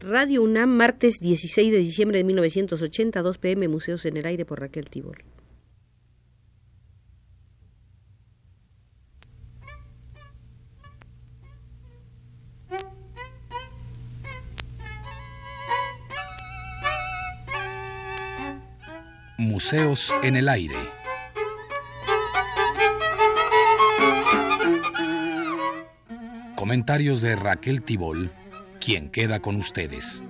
Radio UNAM, martes 16 de diciembre de 1980, 2 pm, Museos en el Aire por Raquel Tibol. Museos en el Aire. Comentarios de Raquel Tibol quien queda con ustedes.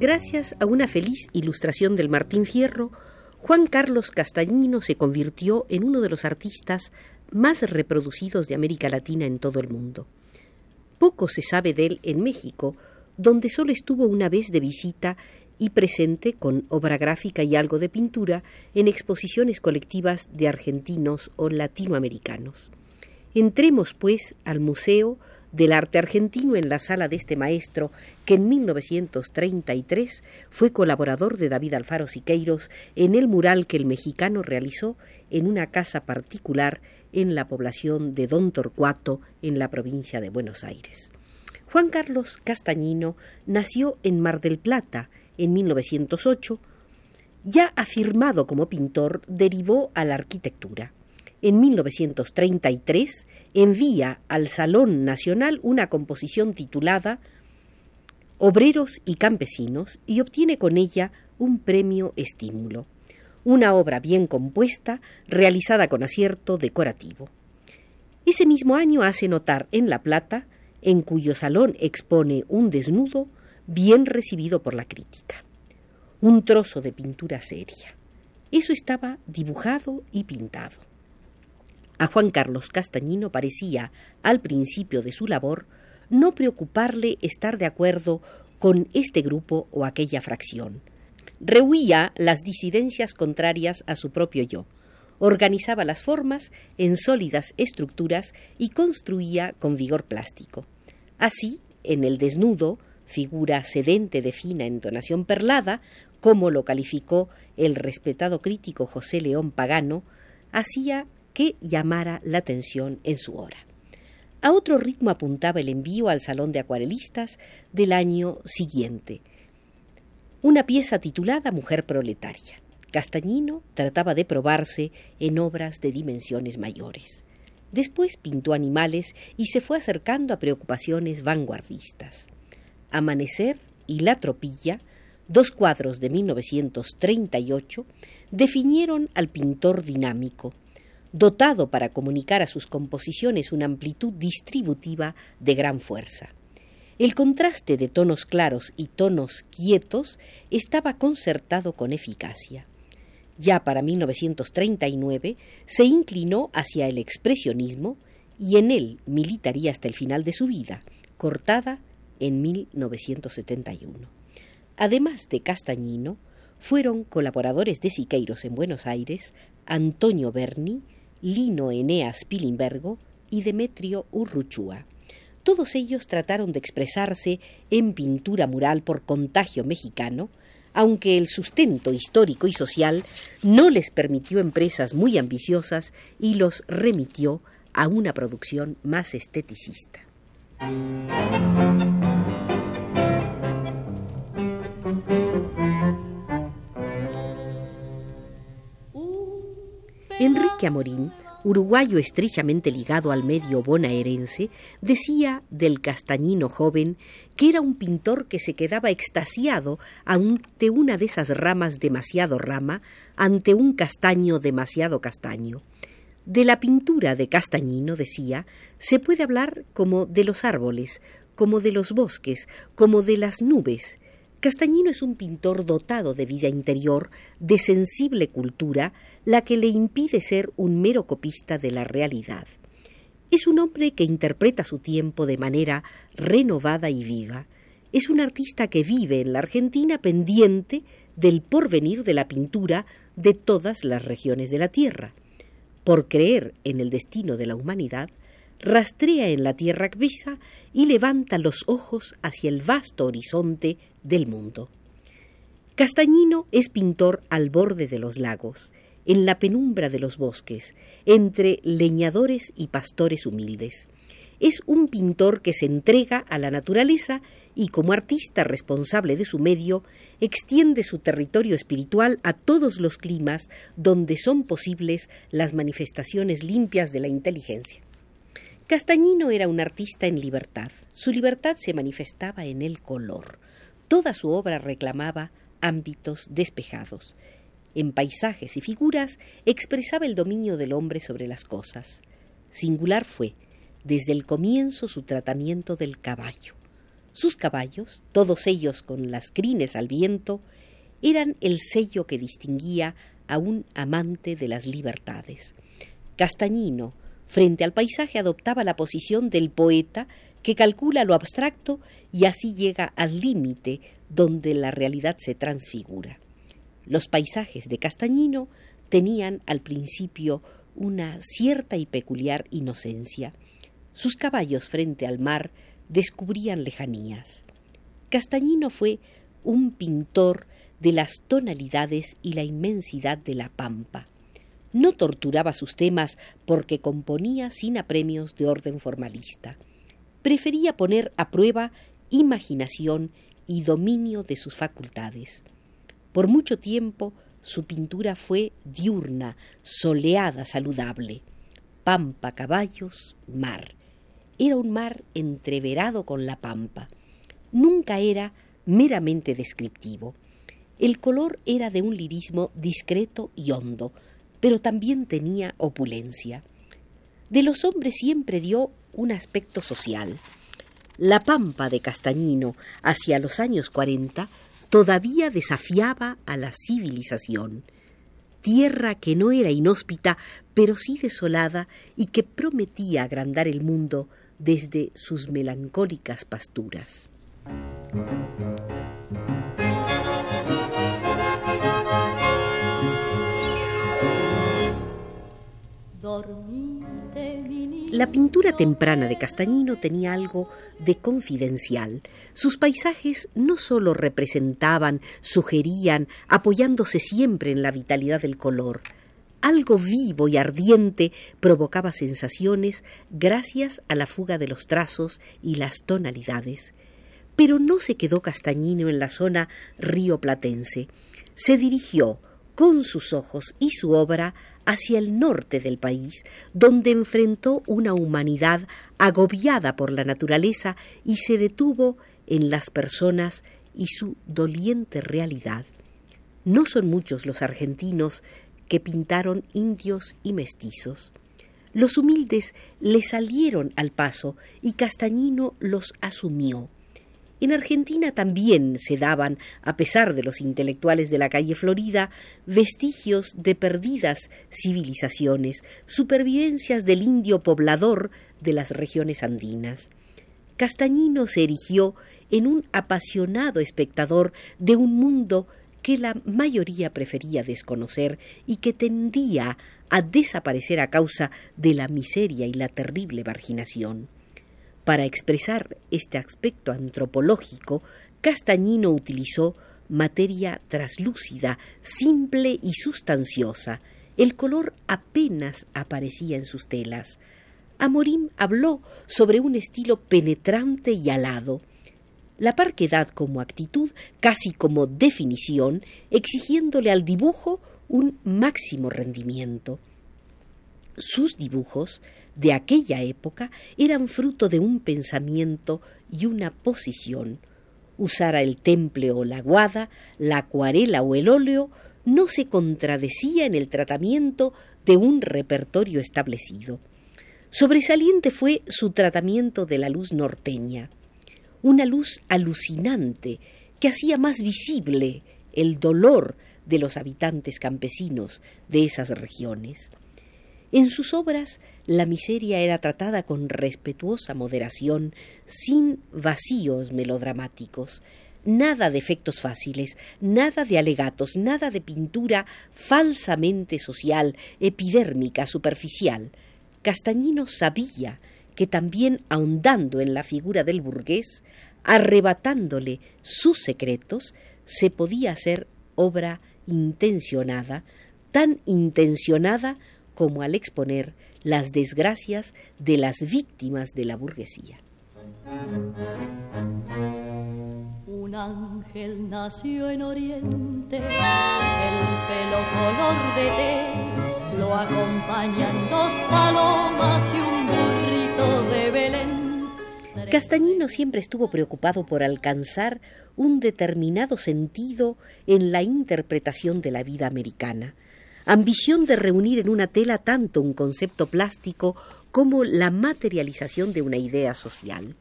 Gracias a una feliz ilustración del Martín Fierro, Juan Carlos Castañino se convirtió en uno de los artistas más reproducidos de América Latina en todo el mundo. Poco se sabe de él en México, donde solo estuvo una vez de visita y presente con obra gráfica y algo de pintura en exposiciones colectivas de argentinos o latinoamericanos. Entremos, pues, al Museo del Arte Argentino en la sala de este maestro, que en 1933 fue colaborador de David Alfaro Siqueiros en el mural que el mexicano realizó en una casa particular en la población de Don Torcuato, en la provincia de Buenos Aires. Juan Carlos Castañino nació en Mar del Plata, en 1908, ya afirmado como pintor, derivó a la arquitectura. En 1933 envía al Salón Nacional una composición titulada Obreros y Campesinos y obtiene con ella un premio estímulo, una obra bien compuesta, realizada con acierto decorativo. Ese mismo año hace notar en La Plata, en cuyo salón expone un desnudo, bien recibido por la crítica. Un trozo de pintura seria. Eso estaba dibujado y pintado. A Juan Carlos Castañino parecía, al principio de su labor, no preocuparle estar de acuerdo con este grupo o aquella fracción. Rehuía las disidencias contrarias a su propio yo, organizaba las formas en sólidas estructuras y construía con vigor plástico. Así, en el desnudo, figura sedente de fina entonación perlada, como lo calificó el respetado crítico José León Pagano, hacía que llamara la atención en su hora. A otro ritmo apuntaba el envío al Salón de Acuarelistas del año siguiente, una pieza titulada Mujer Proletaria. Castañino trataba de probarse en obras de dimensiones mayores. Después pintó animales y se fue acercando a preocupaciones vanguardistas. Amanecer y La Tropilla, dos cuadros de 1938, definieron al pintor dinámico, dotado para comunicar a sus composiciones una amplitud distributiva de gran fuerza. El contraste de tonos claros y tonos quietos estaba concertado con eficacia. Ya para 1939 se inclinó hacia el expresionismo y en él militaría hasta el final de su vida, cortada en 1971. Además de Castañino, fueron colaboradores de Siqueiros en Buenos Aires Antonio Berni, Lino Eneas Pilimbergo y Demetrio Urruchúa. Todos ellos trataron de expresarse en pintura mural por contagio mexicano, aunque el sustento histórico y social no les permitió empresas muy ambiciosas y los remitió a una producción más esteticista. Enrique Amorín, uruguayo estrechamente ligado al medio bonaerense, decía del castañino joven que era un pintor que se quedaba extasiado ante una de esas ramas demasiado rama, ante un castaño demasiado castaño. De la pintura de Castañino, decía, se puede hablar como de los árboles, como de los bosques, como de las nubes, Castañino es un pintor dotado de vida interior, de sensible cultura, la que le impide ser un mero copista de la realidad. Es un hombre que interpreta su tiempo de manera renovada y viva. Es un artista que vive en la Argentina pendiente del porvenir de la pintura de todas las regiones de la tierra. Por creer en el destino de la humanidad, rastrea en la tierra visa y levanta los ojos hacia el vasto horizonte del mundo. Castañino es pintor al borde de los lagos. en la penumbra de los bosques, entre leñadores y pastores humildes. Es un pintor que se entrega a la naturaleza y como artista responsable de su medio, extiende su territorio espiritual a todos los climas donde son posibles las manifestaciones limpias de la inteligencia. Castañino era un artista en libertad. Su libertad se manifestaba en el color. Toda su obra reclamaba ámbitos despejados. En paisajes y figuras expresaba el dominio del hombre sobre las cosas. Singular fue, desde el comienzo, su tratamiento del caballo. Sus caballos, todos ellos con las crines al viento, eran el sello que distinguía a un amante de las libertades. Castañino, frente al paisaje, adoptaba la posición del poeta que calcula lo abstracto y así llega al límite donde la realidad se transfigura. Los paisajes de Castañino tenían al principio una cierta y peculiar inocencia. Sus caballos frente al mar descubrían lejanías. Castañino fue un pintor de las tonalidades y la inmensidad de la pampa. No torturaba sus temas porque componía sin apremios de orden formalista. Prefería poner a prueba imaginación y dominio de sus facultades. Por mucho tiempo su pintura fue diurna, soleada, saludable. Pampa, caballos, mar. Era un mar entreverado con la pampa. Nunca era meramente descriptivo. El color era de un lirismo discreto y hondo, pero también tenía opulencia. De los hombres siempre dio un aspecto social. La pampa de Castañino, hacia los años cuarenta, todavía desafiaba a la civilización. Tierra que no era inhóspita, pero sí desolada y que prometía agrandar el mundo desde sus melancólicas pasturas. La pintura temprana de Castañino tenía algo de confidencial. Sus paisajes no sólo representaban, sugerían, apoyándose siempre en la vitalidad del color. Algo vivo y ardiente provocaba sensaciones gracias a la fuga de los trazos y las tonalidades. Pero no se quedó Castañino en la zona rioplatense. Se dirigió, con sus ojos y su obra hacia el norte del país, donde enfrentó una humanidad agobiada por la naturaleza y se detuvo en las personas y su doliente realidad. No son muchos los argentinos que pintaron indios y mestizos. Los humildes le salieron al paso y Castañino los asumió. En Argentina también se daban, a pesar de los intelectuales de la calle Florida, vestigios de perdidas civilizaciones, supervivencias del indio poblador de las regiones andinas. Castañino se erigió en un apasionado espectador de un mundo que la mayoría prefería desconocer y que tendía a desaparecer a causa de la miseria y la terrible marginación. Para expresar este aspecto antropológico, Castañino utilizó materia traslúcida, simple y sustanciosa. El color apenas aparecía en sus telas. Amorim habló sobre un estilo penetrante y alado. La parquedad como actitud, casi como definición, exigiéndole al dibujo un máximo rendimiento. Sus dibujos de aquella época eran fruto de un pensamiento y una posición. Usara el temple o la guada, la acuarela o el óleo, no se contradecía en el tratamiento de un repertorio establecido. Sobresaliente fue su tratamiento de la luz norteña, una luz alucinante que hacía más visible el dolor de los habitantes campesinos de esas regiones. En sus obras la miseria era tratada con respetuosa moderación, sin vacíos melodramáticos, nada de efectos fáciles, nada de alegatos, nada de pintura falsamente social, epidérmica, superficial. Castañino sabía que también ahondando en la figura del burgués, arrebatándole sus secretos, se podía hacer obra intencionada tan intencionada como al exponer las desgracias de las víctimas de la burguesía. Un ángel nació en Oriente, el pelo color de té, lo acompañan dos palomas Castañino siempre estuvo preocupado por alcanzar un determinado sentido en la interpretación de la vida americana, ambición de reunir en una tela tanto un concepto plástico como la materialización de una idea social.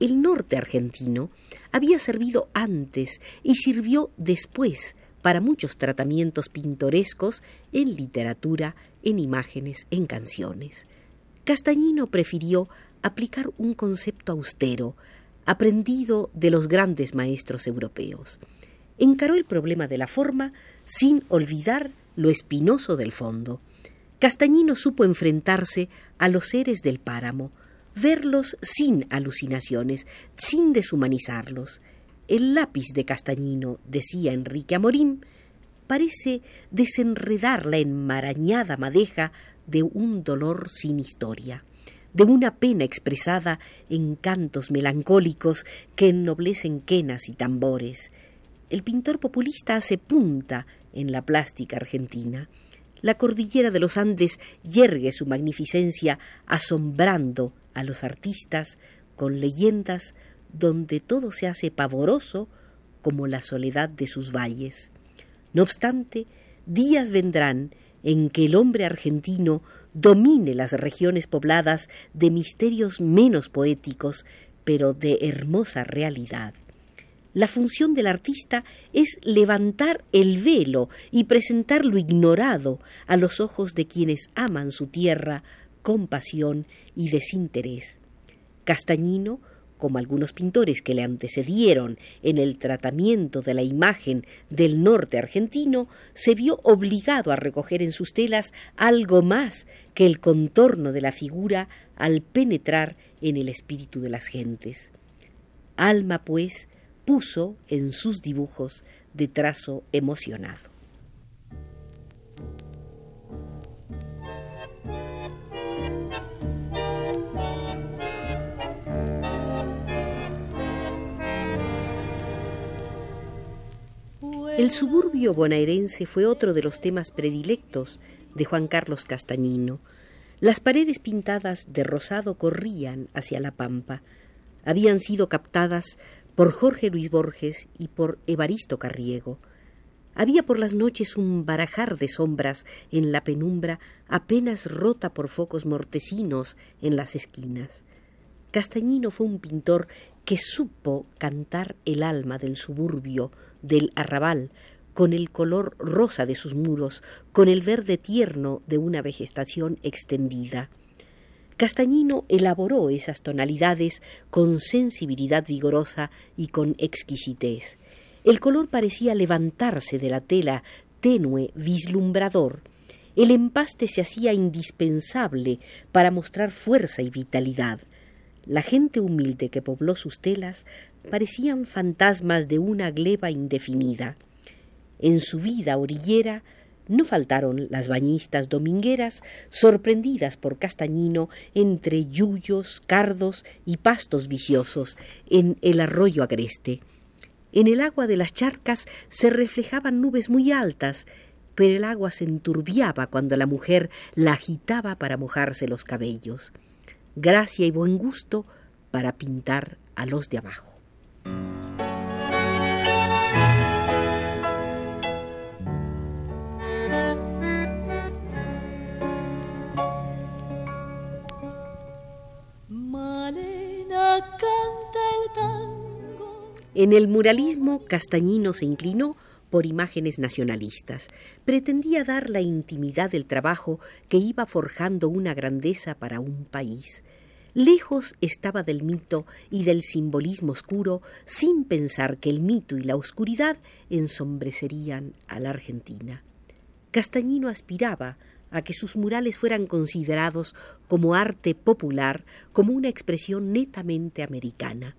El norte argentino había servido antes y sirvió después para muchos tratamientos pintorescos en literatura, en imágenes, en canciones. Castañino prefirió aplicar un concepto austero, aprendido de los grandes maestros europeos. Encaró el problema de la forma sin olvidar lo espinoso del fondo. Castañino supo enfrentarse a los seres del páramo, verlos sin alucinaciones, sin deshumanizarlos. El lápiz de Castañino, decía Enrique Amorín, parece desenredar la enmarañada madeja de un dolor sin historia de una pena expresada en cantos melancólicos que ennoblecen quenas y tambores. El pintor populista hace punta en la plástica argentina. La cordillera de los Andes yergue su magnificencia asombrando a los artistas con leyendas donde todo se hace pavoroso como la soledad de sus valles. No obstante, días vendrán en que el hombre argentino domine las regiones pobladas de misterios menos poéticos, pero de hermosa realidad. La función del artista es levantar el velo y presentar lo ignorado a los ojos de quienes aman su tierra con pasión y desinterés. Castañino como algunos pintores que le antecedieron en el tratamiento de la imagen del norte argentino, se vio obligado a recoger en sus telas algo más que el contorno de la figura al penetrar en el espíritu de las gentes. Alma, pues, puso en sus dibujos de trazo emocionado. El suburbio bonaerense fue otro de los temas predilectos de Juan Carlos Castañino. Las paredes pintadas de rosado corrían hacia la pampa. Habían sido captadas por Jorge Luis Borges y por Evaristo Carriego. Había por las noches un barajar de sombras en la penumbra apenas rota por focos mortecinos en las esquinas. Castañino fue un pintor que supo cantar el alma del suburbio, del arrabal, con el color rosa de sus muros, con el verde tierno de una vegetación extendida. Castañino elaboró esas tonalidades con sensibilidad vigorosa y con exquisitez. El color parecía levantarse de la tela tenue, vislumbrador. El empaste se hacía indispensable para mostrar fuerza y vitalidad. La gente humilde que pobló sus telas parecían fantasmas de una gleba indefinida. En su vida orillera no faltaron las bañistas domingueras sorprendidas por Castañino entre yuyos, cardos y pastos viciosos en el arroyo agreste. En el agua de las charcas se reflejaban nubes muy altas, pero el agua se enturbiaba cuando la mujer la agitaba para mojarse los cabellos gracia y buen gusto para pintar a los de abajo. En el muralismo, Castañino se inclinó por imágenes nacionalistas. Pretendía dar la intimidad del trabajo que iba forjando una grandeza para un país. Lejos estaba del mito y del simbolismo oscuro, sin pensar que el mito y la oscuridad ensombrecerían a la Argentina. Castañino aspiraba a que sus murales fueran considerados como arte popular, como una expresión netamente americana.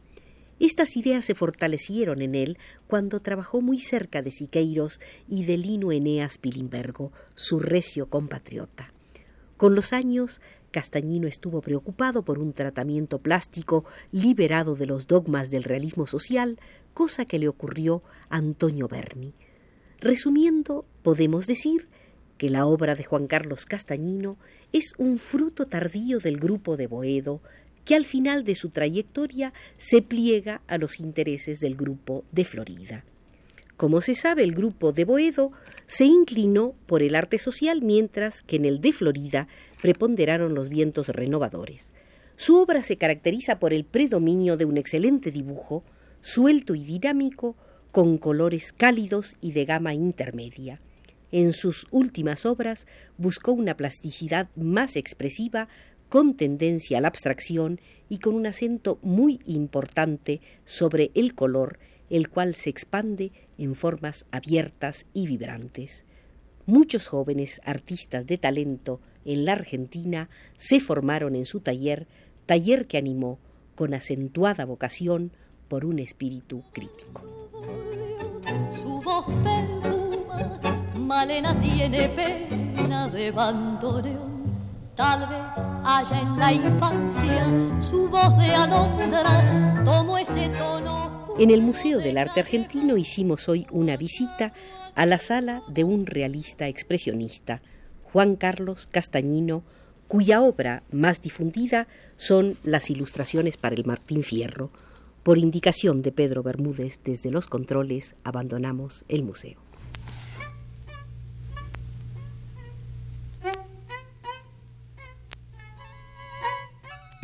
Estas ideas se fortalecieron en él cuando trabajó muy cerca de Siqueiros y de Lino Eneas Pilimbergo, su recio compatriota. Con los años, Castañino estuvo preocupado por un tratamiento plástico liberado de los dogmas del realismo social, cosa que le ocurrió a Antonio Berni. Resumiendo, podemos decir que la obra de Juan Carlos Castañino es un fruto tardío del grupo de Boedo, que al final de su trayectoria se pliega a los intereses del grupo de Florida. Como se sabe, el grupo de Boedo se inclinó por el arte social, mientras que en el de Florida preponderaron los vientos renovadores. Su obra se caracteriza por el predominio de un excelente dibujo, suelto y dinámico, con colores cálidos y de gama intermedia. En sus últimas obras buscó una plasticidad más expresiva con tendencia a la abstracción y con un acento muy importante sobre el color, el cual se expande en formas abiertas y vibrantes. Muchos jóvenes artistas de talento en la Argentina se formaron en su taller, taller que animó con acentuada vocación por un espíritu crítico. Su voz Malena tiene pena de Tal vez haya en la infancia su voz de alondra tomó ese tono. En el Museo del Arte Argentino hicimos hoy una visita a la sala de un realista expresionista, Juan Carlos Castañino, cuya obra más difundida son las ilustraciones para el Martín Fierro. Por indicación de Pedro Bermúdez desde los controles abandonamos el museo.